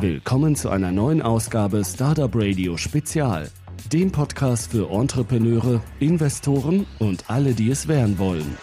Willkommen zu einer neuen Ausgabe Startup Radio Spezial, dem Podcast für Entrepreneure, Investoren und alle, die es werden wollen.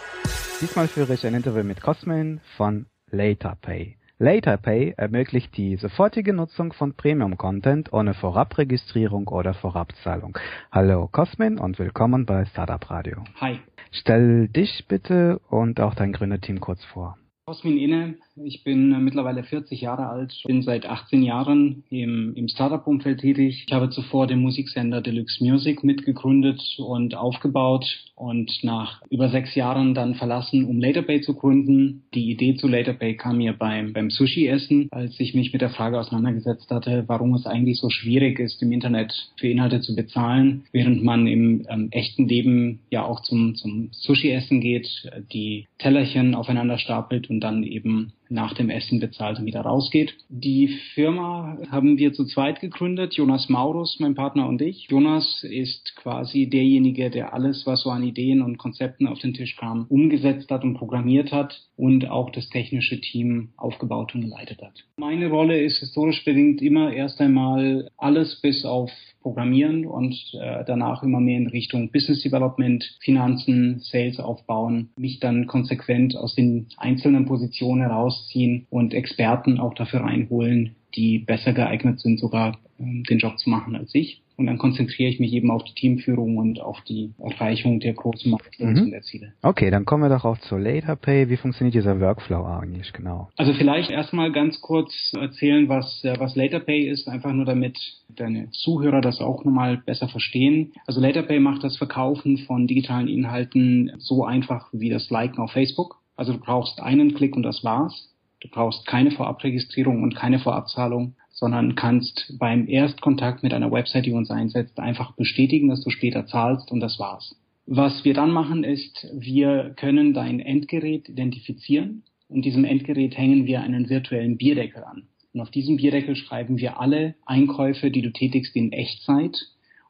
Diesmal führe ich ein Interview mit Cosmin von LaterPay. LaterPay ermöglicht die sofortige Nutzung von Premium-Content ohne Vorabregistrierung oder Vorabzahlung. Hallo Cosmin und willkommen bei Startup Radio. Hi. Stell dich bitte und auch dein Gründerteam kurz vor. Cosmin Inne, ich bin äh, mittlerweile 40 Jahre alt, bin seit 18 Jahren im, im Startup-Umfeld tätig. Ich habe zuvor den Musiksender Deluxe Music mitgegründet und aufgebaut und nach über sechs Jahren dann verlassen, um Laterbay zu gründen. Die Idee zu Laterbay kam mir beim, beim Sushi-Essen, als ich mich mit der Frage auseinandergesetzt hatte, warum es eigentlich so schwierig ist, im Internet für Inhalte zu bezahlen, während man im ähm, echten Leben ja auch zum, zum Sushi-Essen geht, die Tellerchen aufeinander stapelt und dann eben nach dem Essen bezahlt und wieder rausgeht. Die Firma haben wir zu zweit gegründet, Jonas Maurus, mein Partner und ich. Jonas ist quasi derjenige, der alles, was so an Ideen und Konzepten auf den Tisch kam, umgesetzt hat und programmiert hat und auch das technische Team aufgebaut und geleitet hat. Meine Rolle ist historisch bedingt immer erst einmal alles bis auf Programmieren und äh, danach immer mehr in Richtung Business Development, Finanzen, Sales aufbauen, mich dann konsequent aus den einzelnen Positionen herausziehen und Experten auch dafür reinholen, die besser geeignet sind, sogar äh, den Job zu machen als ich. Und dann konzentriere ich mich eben auf die Teamführung und auf die Erreichung der großen Milestones mhm. und der Ziele. Okay, dann kommen wir doch auch zur LaterPay. Wie funktioniert dieser Workflow eigentlich genau? Also vielleicht erstmal ganz kurz erzählen, was, äh, was LaterPay ist, einfach nur damit deine Zuhörer das auch nochmal besser verstehen. Also LaterPay macht das Verkaufen von digitalen Inhalten so einfach wie das Liken auf Facebook. Also du brauchst einen Klick und das war's. Du brauchst keine Vorabregistrierung und keine Vorabzahlung sondern kannst beim Erstkontakt mit einer Website, die uns einsetzt, einfach bestätigen, dass du später zahlst und das war's. Was wir dann machen ist, wir können dein Endgerät identifizieren und diesem Endgerät hängen wir einen virtuellen Bierdeckel an. Und auf diesem Bierdeckel schreiben wir alle Einkäufe, die du tätigst in Echtzeit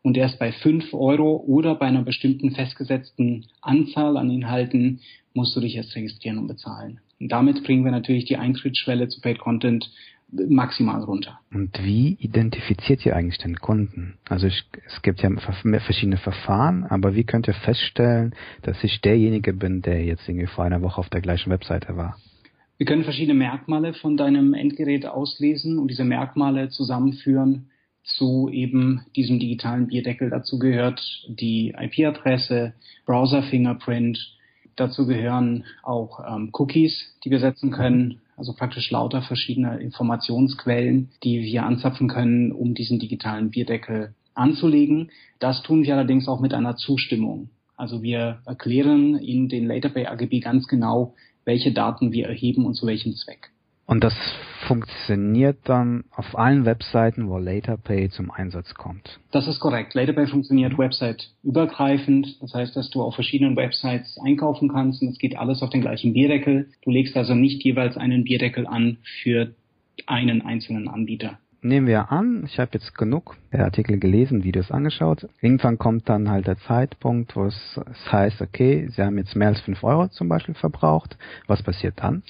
und erst bei fünf Euro oder bei einer bestimmten festgesetzten Anzahl an Inhalten musst du dich erst registrieren und bezahlen. Und damit bringen wir natürlich die Eintrittsschwelle zu Paid Content maximal runter. Und wie identifiziert ihr eigentlich den Kunden? Also ich, es gibt ja verschiedene Verfahren, aber wie könnt ihr feststellen, dass ich derjenige bin, der jetzt irgendwie vor einer Woche auf der gleichen Webseite war? Wir können verschiedene Merkmale von deinem Endgerät auslesen und diese Merkmale zusammenführen zu eben diesem digitalen Bierdeckel. Dazu gehört die IP-Adresse, Browser-Fingerprint, dazu gehören auch ähm, Cookies, die wir setzen können, also praktisch lauter verschiedene Informationsquellen, die wir anzapfen können, um diesen digitalen Bierdeckel anzulegen. Das tun wir allerdings auch mit einer Zustimmung. Also wir erklären in den LaterPay AGB ganz genau, welche Daten wir erheben und zu welchem Zweck. Und das funktioniert dann auf allen Webseiten, wo LaterPay zum Einsatz kommt. Das ist korrekt. LaterPay funktioniert website-übergreifend. Das heißt, dass du auf verschiedenen Websites einkaufen kannst und es geht alles auf den gleichen Bierdeckel. Du legst also nicht jeweils einen Bierdeckel an für einen einzelnen Anbieter. Nehmen wir an, ich habe jetzt genug Artikel gelesen, Videos angeschaut. Irgendwann kommt dann halt der Zeitpunkt, wo es, es heißt, okay, Sie haben jetzt mehr als fünf Euro zum Beispiel verbraucht. Was passiert dann?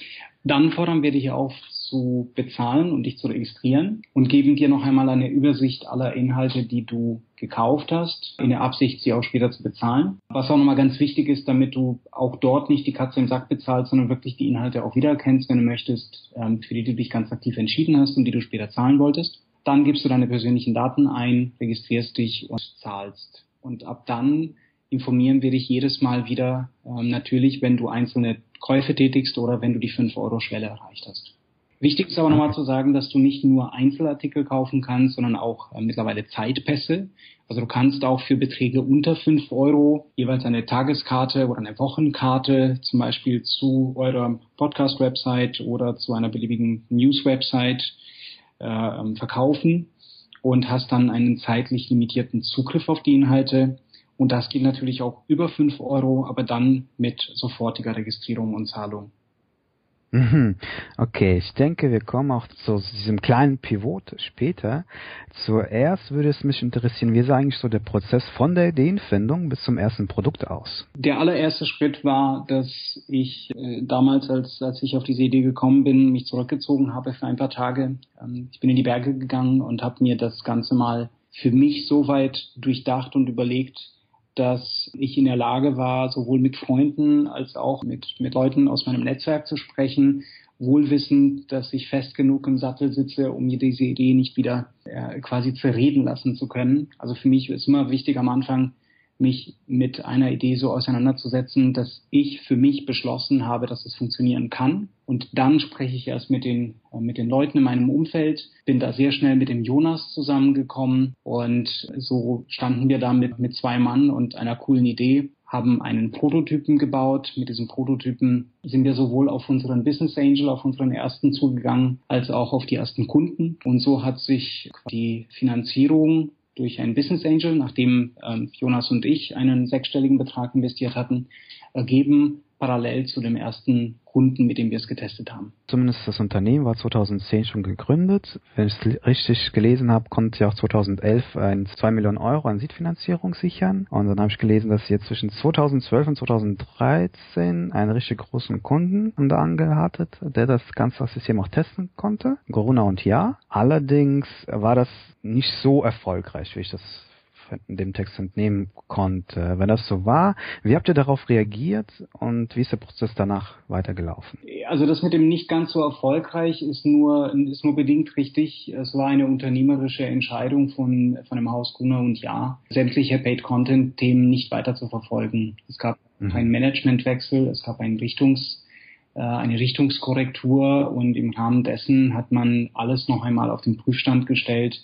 Dann fordern wir dich auf zu bezahlen und dich zu registrieren und geben dir noch einmal eine Übersicht aller Inhalte, die du gekauft hast, in der Absicht, sie auch später zu bezahlen. Was auch nochmal ganz wichtig ist, damit du auch dort nicht die Katze im Sack bezahlst, sondern wirklich die Inhalte auch wiedererkennst, wenn du möchtest, ähm, für die du dich ganz aktiv entschieden hast und die du später zahlen wolltest. Dann gibst du deine persönlichen Daten ein, registrierst dich und zahlst. Und ab dann informieren wir dich jedes Mal wieder, ähm, natürlich, wenn du einzelne Käufe tätigst oder wenn du die 5-Euro-Schwelle erreicht hast. Wichtig ist aber nochmal zu sagen, dass du nicht nur Einzelartikel kaufen kannst, sondern auch äh, mittlerweile Zeitpässe. Also du kannst auch für Beträge unter 5 Euro jeweils eine Tageskarte oder eine Wochenkarte zum Beispiel zu eurer Podcast-Website oder zu einer beliebigen News-Website äh, verkaufen und hast dann einen zeitlich limitierten Zugriff auf die Inhalte. Und das geht natürlich auch über 5 Euro, aber dann mit sofortiger Registrierung und Zahlung. Mhm. Okay, ich denke, wir kommen auch zu diesem kleinen Pivot später. Zuerst würde es mich interessieren, wie sah eigentlich so der Prozess von der Ideenfindung bis zum ersten Produkt aus? Der allererste Schritt war, dass ich äh, damals, als, als ich auf diese Idee gekommen bin, mich zurückgezogen habe für ein paar Tage. Ähm, ich bin in die Berge gegangen und habe mir das Ganze mal für mich so weit durchdacht und überlegt, dass ich in der Lage war, sowohl mit Freunden als auch mit, mit Leuten aus meinem Netzwerk zu sprechen, wohlwissend, dass ich fest genug im Sattel sitze, um mir diese Idee nicht wieder äh, quasi zerreden lassen zu können. Also für mich ist immer wichtig am Anfang, mich mit einer Idee so auseinanderzusetzen, dass ich für mich beschlossen habe, dass es funktionieren kann. Und dann spreche ich erst mit den, äh, mit den Leuten in meinem Umfeld, bin da sehr schnell mit dem Jonas zusammengekommen und so standen wir da mit, mit zwei Mann und einer coolen Idee haben einen Prototypen gebaut. Mit diesem Prototypen sind wir sowohl auf unseren Business Angel, auf unseren ersten zugegangen, als auch auf die ersten Kunden. Und so hat sich die Finanzierung durch einen Business Angel, nachdem ähm, Jonas und ich einen sechsstelligen Betrag investiert hatten, ergeben, parallel zu dem ersten Kunden, mit dem wir es getestet haben. Zumindest das Unternehmen war 2010 schon gegründet. Wenn ich es richtig gelesen habe, konnte ich auch 2011 ein 2 Millionen Euro an Seedfinanzierung sichern. Und dann habe ich gelesen, dass jetzt zwischen 2012 und 2013 einen richtig großen Kunden an der Angel hattet, der das ganze System auch testen konnte. Corona und ja. Allerdings war das nicht so erfolgreich, wie ich das dem Text entnehmen konnte. Wenn das so war, wie habt ihr darauf reagiert und wie ist der Prozess danach weitergelaufen? Also das mit dem nicht ganz so erfolgreich ist nur, ist nur bedingt richtig. Es war eine unternehmerische Entscheidung von, von dem Haus Gruner und Ja, sämtliche Paid-Content-Themen nicht weiter zu verfolgen. Es gab mhm. keinen Managementwechsel, es gab einen Richtungs- äh, eine Richtungskorrektur und im Rahmen dessen hat man alles noch einmal auf den Prüfstand gestellt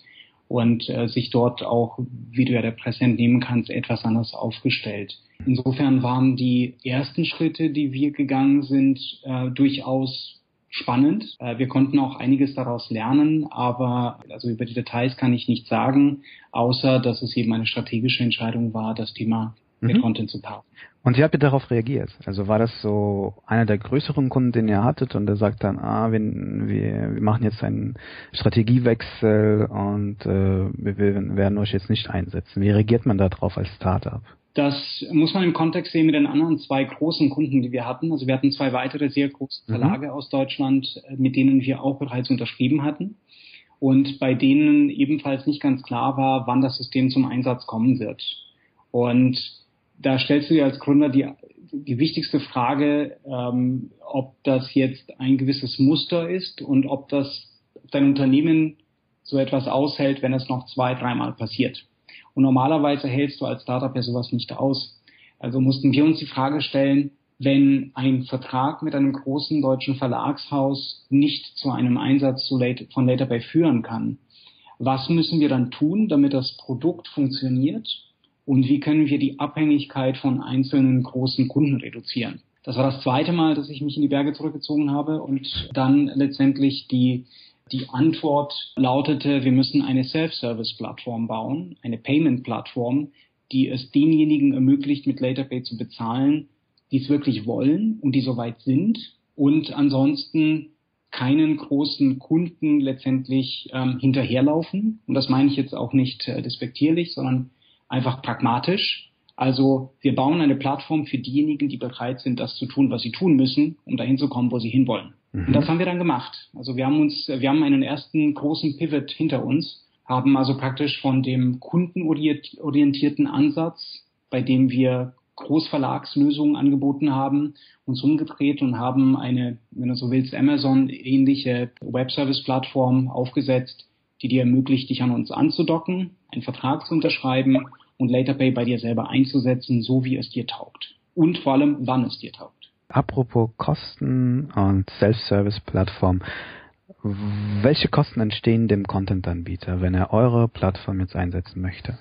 und äh, sich dort auch, wie du ja der Presse entnehmen kannst, etwas anders aufgestellt. Insofern waren die ersten Schritte, die wir gegangen sind, äh, durchaus spannend. Äh, wir konnten auch einiges daraus lernen, aber also über die Details kann ich nicht sagen, außer dass es eben eine strategische Entscheidung war, das Thema mit mhm. Content zu paaren. Und wie habt ihr darauf reagiert? Also war das so einer der größeren Kunden, den ihr hattet und der sagt dann, ah, wir, wir, wir machen jetzt einen Strategiewechsel und äh, wir, wir werden euch jetzt nicht einsetzen. Wie reagiert man darauf als Startup? Das muss man im Kontext sehen mit den anderen zwei großen Kunden, die wir hatten. Also wir hatten zwei weitere sehr große mhm. Verlage mhm. aus Deutschland, äh, mit denen wir auch bereits unterschrieben hatten und bei denen ebenfalls nicht ganz klar war, wann das System zum Einsatz kommen wird. Und da stellst du dir als Gründer die, die wichtigste Frage, ähm, ob das jetzt ein gewisses Muster ist und ob das dein Unternehmen so etwas aushält, wenn es noch zwei, dreimal passiert. Und normalerweise hältst du als Startup ja sowas nicht aus. Also mussten wir uns die Frage stellen, wenn ein Vertrag mit einem großen deutschen Verlagshaus nicht zu einem Einsatz von LaterPay führen kann, was müssen wir dann tun, damit das Produkt funktioniert und wie können wir die Abhängigkeit von einzelnen großen Kunden reduzieren. Das war das zweite Mal, dass ich mich in die Berge zurückgezogen habe und dann letztendlich die die Antwort lautete, wir müssen eine Self-Service-Plattform bauen, eine Payment-Plattform, die es denjenigen ermöglicht, mit LaterPay zu bezahlen, die es wirklich wollen und die soweit sind und ansonsten keinen großen Kunden letztendlich ähm, hinterherlaufen. Und das meine ich jetzt auch nicht äh, despektierlich, sondern einfach pragmatisch. Also wir bauen eine Plattform für diejenigen, die bereit sind, das zu tun, was sie tun müssen, um dahin zu kommen, wo sie hinwollen. Mhm. Und das haben wir dann gemacht. Also wir haben uns, wir haben einen ersten großen Pivot hinter uns, haben also praktisch von dem kundenorientierten Ansatz, bei dem wir Großverlagslösungen angeboten haben, uns umgedreht und haben eine, wenn du so willst, Amazon-ähnliche Webservice-Plattform aufgesetzt, die dir ermöglicht, dich an uns anzudocken, einen Vertrag zu unterschreiben und LaterPay bei dir selber einzusetzen, so wie es dir taugt. Und vor allem, wann es dir taugt. Apropos Kosten und Self-Service-Plattform. Welche Kosten entstehen dem Content-Anbieter, wenn er eure Plattform jetzt einsetzen möchte?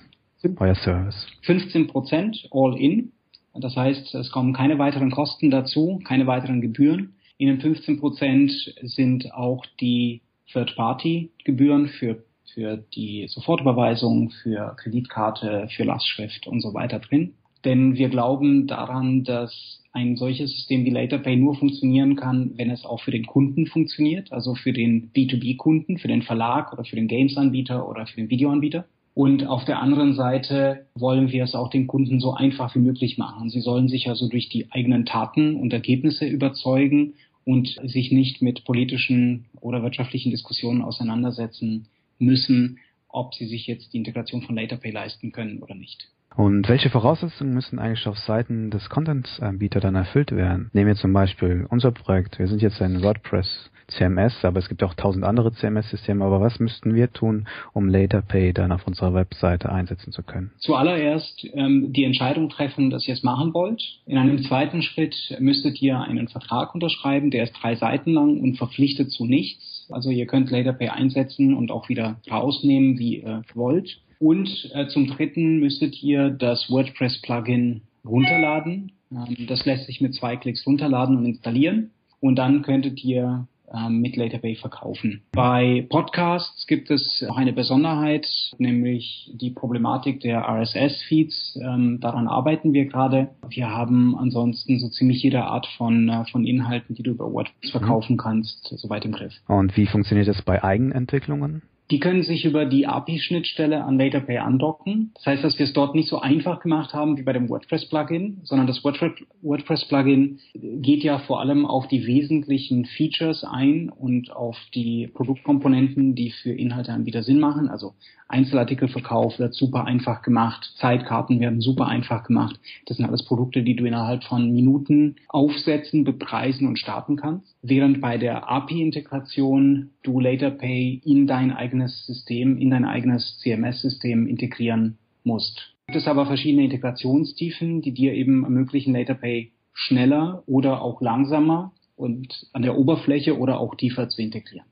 Euer Service. 15 Prozent all in. Das heißt, es kommen keine weiteren Kosten dazu, keine weiteren Gebühren. In den 15 Prozent sind auch die Third-Party-Gebühren für für die Sofortüberweisung, für Kreditkarte, für Lastschrift und so weiter drin. denn wir glauben daran, dass ein solches System wie LaterPay nur funktionieren kann, wenn es auch für den Kunden funktioniert, also für den B2B-Kunden, für den Verlag oder für den Games-Anbieter oder für den Videoanbieter. Und auf der anderen Seite wollen wir es auch den Kunden so einfach wie möglich machen. Sie sollen sich also durch die eigenen Taten und Ergebnisse überzeugen und sich nicht mit politischen oder wirtschaftlichen Diskussionen auseinandersetzen müssen, ob sie sich jetzt die Integration von LaterPay leisten können oder nicht. Und welche Voraussetzungen müssen eigentlich auf Seiten des Content-Anbieters dann erfüllt werden? Nehmen wir zum Beispiel unser Projekt. Wir sind jetzt ein WordPress CMS, aber es gibt auch tausend andere CMS-Systeme. Aber was müssten wir tun, um LaterPay dann auf unserer Webseite einsetzen zu können? Zuallererst ähm, die Entscheidung treffen, dass ihr es machen wollt. In einem zweiten Schritt müsstet ihr einen Vertrag unterschreiben, der ist drei Seiten lang und verpflichtet zu nichts. Also ihr könnt LaterPay einsetzen und auch wieder rausnehmen, wie ihr wollt. Und äh, zum Dritten müsstet ihr das WordPress-Plugin runterladen. Ähm, das lässt sich mit zwei Klicks runterladen und installieren. Und dann könntet ihr ähm, mit LaterPay verkaufen. Bei Podcasts gibt es auch eine Besonderheit, nämlich die Problematik der RSS-Feeds. Ähm, daran arbeiten wir gerade. Wir haben ansonsten so ziemlich jede Art von, äh, von Inhalten, die du über WordPress verkaufen kannst, soweit im Griff. Und wie funktioniert das bei Eigenentwicklungen? Die können sich über die API-Schnittstelle an LaterPay andocken. Das heißt, dass wir es dort nicht so einfach gemacht haben wie bei dem WordPress-Plugin, sondern das WordPress-Plugin geht ja vor allem auf die wesentlichen Features ein und auf die Produktkomponenten, die für Inhalteanbieter Sinn machen. Also Einzelartikelverkauf wird super einfach gemacht, Zeitkarten werden super einfach gemacht. Das sind alles Produkte, die du innerhalb von Minuten aufsetzen, bepreisen und starten kannst. Während bei der API-Integration du LaterPay in dein eigenes System, in dein eigenes CMS-System integrieren musst. Es gibt aber verschiedene Integrationstiefen, die dir eben ermöglichen, LaterPay schneller oder auch langsamer und an der Oberfläche oder auch tiefer zu integrieren.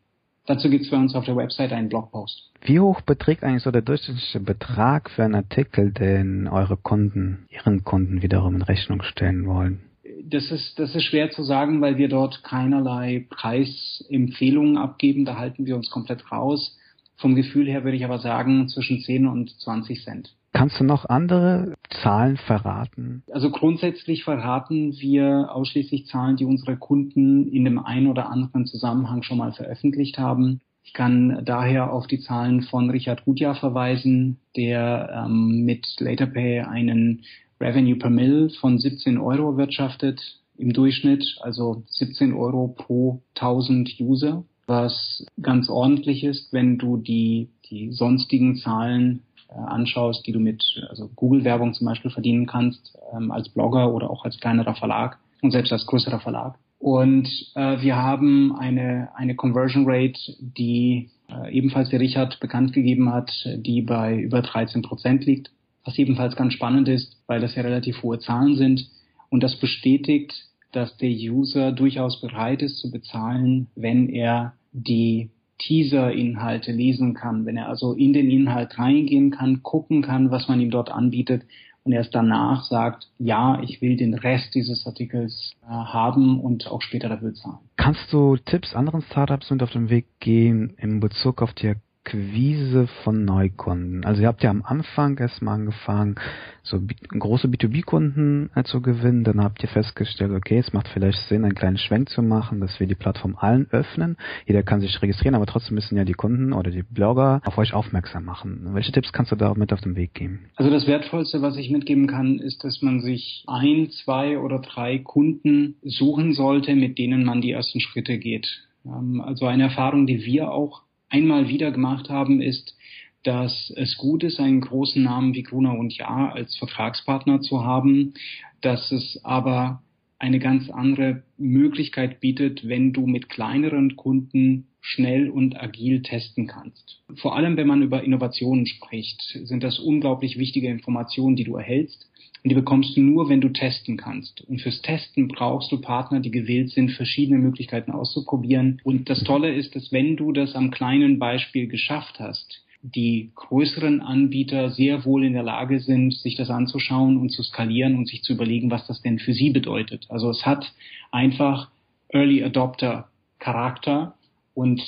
Dazu gibt es bei uns auf der Website einen Blogpost. Wie hoch beträgt eigentlich so der durchschnittliche Betrag für einen Artikel, den eure Kunden, ihren Kunden wiederum in Rechnung stellen wollen? Das ist, das ist schwer zu sagen, weil wir dort keinerlei Preisempfehlungen abgeben. Da halten wir uns komplett raus. Vom Gefühl her würde ich aber sagen zwischen 10 und 20 Cent. Kannst du noch andere Zahlen verraten? Also grundsätzlich verraten wir ausschließlich Zahlen, die unsere Kunden in dem einen oder anderen Zusammenhang schon mal veröffentlicht haben. Ich kann daher auf die Zahlen von Richard Gutjahr verweisen, der ähm, mit LaterPay einen Revenue per Mill von 17 Euro wirtschaftet im Durchschnitt, also 17 Euro pro 1000 User, was ganz ordentlich ist, wenn du die, die sonstigen Zahlen anschaust, die du mit also Google-Werbung zum Beispiel verdienen kannst, ähm, als Blogger oder auch als kleinerer Verlag und selbst als größerer Verlag. Und äh, wir haben eine, eine Conversion Rate, die äh, ebenfalls der Richard bekannt gegeben hat, die bei über 13 Prozent liegt, was ebenfalls ganz spannend ist, weil das ja relativ hohe Zahlen sind. Und das bestätigt, dass der User durchaus bereit ist zu bezahlen, wenn er die Teaser-Inhalte lesen kann, wenn er also in den Inhalt reingehen kann, gucken kann, was man ihm dort anbietet und erst danach sagt, ja, ich will den Rest dieses Artikels äh, haben und auch später dafür zahlen. Kannst du Tipps anderen Startups mit auf den Weg gehen in Bezug auf die Akquise von Neukunden? Also ihr habt ja am Anfang erstmal angefangen, so große B2B-Kunden äh, zu gewinnen. Dann habt ihr festgestellt, okay, es macht vielleicht Sinn, einen kleinen Schwenk zu machen, dass wir die Plattform allen öffnen. Jeder kann sich registrieren, aber trotzdem müssen ja die Kunden oder die Blogger auf euch aufmerksam machen. Welche Tipps kannst du da mit auf den Weg geben? Also das Wertvollste, was ich mitgeben kann, ist, dass man sich ein, zwei oder drei Kunden suchen sollte, mit denen man die ersten Schritte geht. Ähm, also eine Erfahrung, die wir auch einmal wieder gemacht haben, ist, dass es gut ist, einen großen Namen wie Gruner und Jahr als Vertragspartner zu haben, dass es aber eine ganz andere Möglichkeit bietet, wenn du mit kleineren Kunden schnell und agil testen kannst. Vor allem, wenn man über Innovationen spricht, sind das unglaublich wichtige Informationen, die du erhältst. Und die bekommst du nur, wenn du testen kannst. Und fürs Testen brauchst du Partner, die gewillt sind, verschiedene Möglichkeiten auszuprobieren. Und das Tolle ist, dass wenn du das am kleinen Beispiel geschafft hast, die größeren Anbieter sehr wohl in der Lage sind, sich das anzuschauen und zu skalieren und sich zu überlegen, was das denn für sie bedeutet. Also es hat einfach Early Adopter Charakter und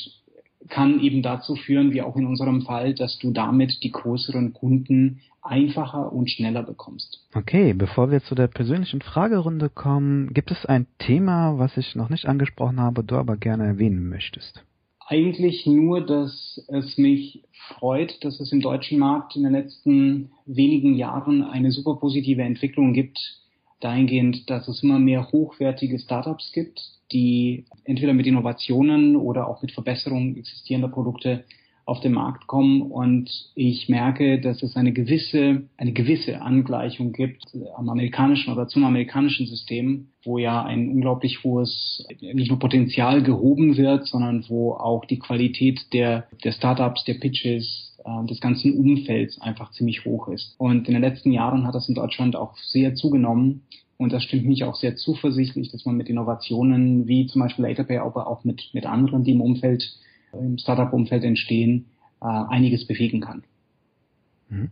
kann eben dazu führen, wie auch in unserem Fall, dass du damit die größeren Kunden einfacher und schneller bekommst. Okay, bevor wir zu der persönlichen Fragerunde kommen, gibt es ein Thema, was ich noch nicht angesprochen habe, du aber gerne erwähnen möchtest? Eigentlich nur, dass es mich freut, dass es im deutschen Markt in den letzten wenigen Jahren eine super positive Entwicklung gibt, dahingehend, dass es immer mehr hochwertige Startups gibt, die entweder mit Innovationen oder auch mit Verbesserungen existierender Produkte auf den Markt kommen. Und ich merke, dass es eine gewisse, eine gewisse Angleichung gibt am amerikanischen oder zum amerikanischen System, wo ja ein unglaublich hohes, nicht nur Potenzial gehoben wird, sondern wo auch die Qualität der, der Startups, der Pitches, äh, des ganzen Umfelds einfach ziemlich hoch ist. Und in den letzten Jahren hat das in Deutschland auch sehr zugenommen. Und das stimmt mich auch sehr zuversichtlich, dass man mit Innovationen wie zum Beispiel LaterPay, aber auch mit, mit anderen, die im Umfeld im Startup-Umfeld entstehen, äh, einiges bewegen kann. Mhm.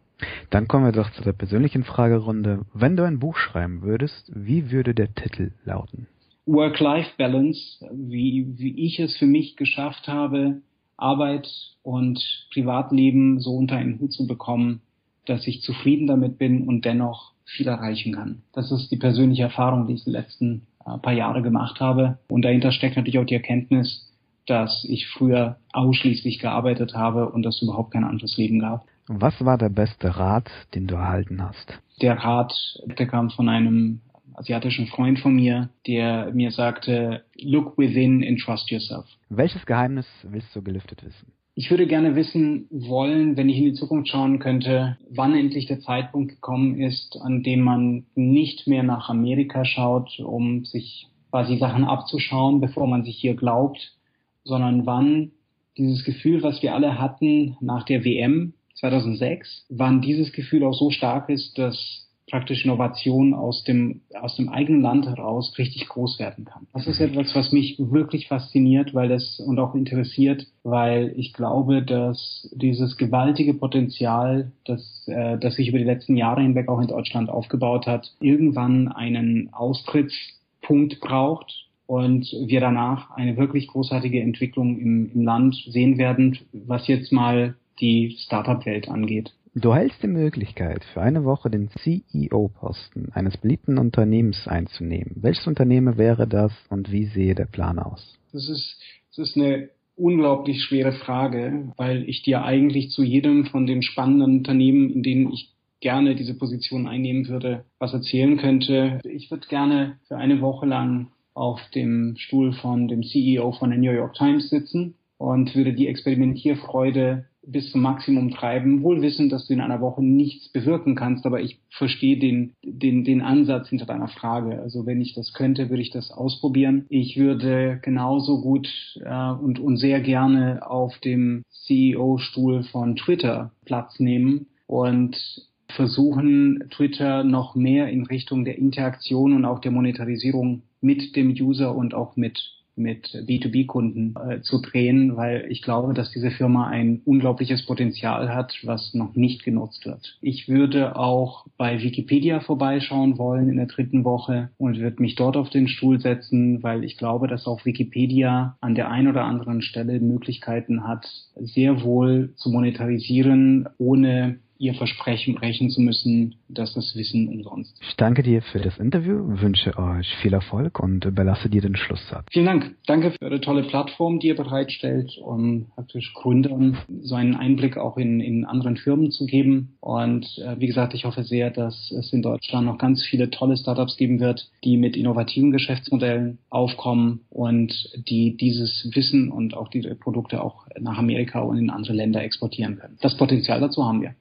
Dann kommen wir doch zu der persönlichen Fragerunde. Wenn du ein Buch schreiben würdest, wie würde der Titel lauten? Work-Life-Balance, wie, wie ich es für mich geschafft habe, Arbeit und Privatleben so unter einen Hut zu bekommen, dass ich zufrieden damit bin und dennoch viel erreichen kann. Das ist die persönliche Erfahrung, die ich die letzten äh, paar Jahre gemacht habe. Und dahinter steckt natürlich auch die Erkenntnis, dass ich früher ausschließlich gearbeitet habe und es überhaupt kein anderes Leben gab. Was war der beste Rat, den du erhalten hast? Der Rat, der kam von einem asiatischen Freund von mir, der mir sagte, look within and trust yourself. Welches Geheimnis willst du gelüftet wissen? Ich würde gerne wissen wollen, wenn ich in die Zukunft schauen könnte, wann endlich der Zeitpunkt gekommen ist, an dem man nicht mehr nach Amerika schaut, um sich quasi Sachen abzuschauen, bevor man sich hier glaubt, sondern wann dieses Gefühl, was wir alle hatten nach der WM 2006, wann dieses Gefühl auch so stark ist, dass praktisch Innovation aus dem, aus dem eigenen Land heraus richtig groß werden kann. Das ist etwas, was mich wirklich fasziniert, weil es und auch interessiert, weil ich glaube, dass dieses gewaltige Potenzial, das, äh, das sich über die letzten Jahre hinweg auch in Deutschland aufgebaut hat, irgendwann einen Austrittspunkt braucht, und wir danach eine wirklich großartige Entwicklung im, im Land sehen werden, was jetzt mal die Startup-Welt angeht. Du hältst die Möglichkeit, für eine Woche den CEO-Posten eines beliebten Unternehmens einzunehmen. Welches Unternehmen wäre das und wie sehe der Plan aus? Das ist, das ist eine unglaublich schwere Frage, weil ich dir eigentlich zu jedem von den spannenden Unternehmen, in denen ich gerne diese Position einnehmen würde, was erzählen könnte. Ich würde gerne für eine Woche lang auf dem Stuhl von dem CEO von der New York Times sitzen und würde die Experimentierfreude bis zum Maximum treiben, wohl wissend, dass du in einer Woche nichts bewirken kannst, aber ich verstehe den, den, den Ansatz hinter deiner Frage. Also wenn ich das könnte, würde ich das ausprobieren. Ich würde genauso gut äh, und, und sehr gerne auf dem CEO-Stuhl von Twitter Platz nehmen und versuchen, Twitter noch mehr in Richtung der Interaktion und auch der Monetarisierung mit dem User und auch mit mit B2B-Kunden äh, zu drehen, weil ich glaube, dass diese Firma ein unglaubliches Potenzial hat, was noch nicht genutzt wird. Ich würde auch bei Wikipedia vorbeischauen wollen in der dritten Woche und würde mich dort auf den Stuhl setzen, weil ich glaube, dass auch Wikipedia an der einen oder anderen Stelle Möglichkeiten hat, sehr wohl zu monetarisieren, ohne ihr Versprechen brechen zu müssen, dass das Wissen umsonst. Ich danke dir für das Interview, wünsche euch viel Erfolg und überlasse dir den Schlusssatz. Vielen Dank. Danke für eure tolle Plattform, die ihr bereitstellt, um praktisch Gründern so einen Einblick auch in, in anderen Firmen zu geben. Und äh, wie gesagt, ich hoffe sehr, dass es in Deutschland noch ganz viele tolle Startups geben wird, die mit innovativen Geschäftsmodellen aufkommen und die dieses Wissen und auch diese Produkte auch nach Amerika und in andere Länder exportieren können. Das Potenzial dazu haben wir.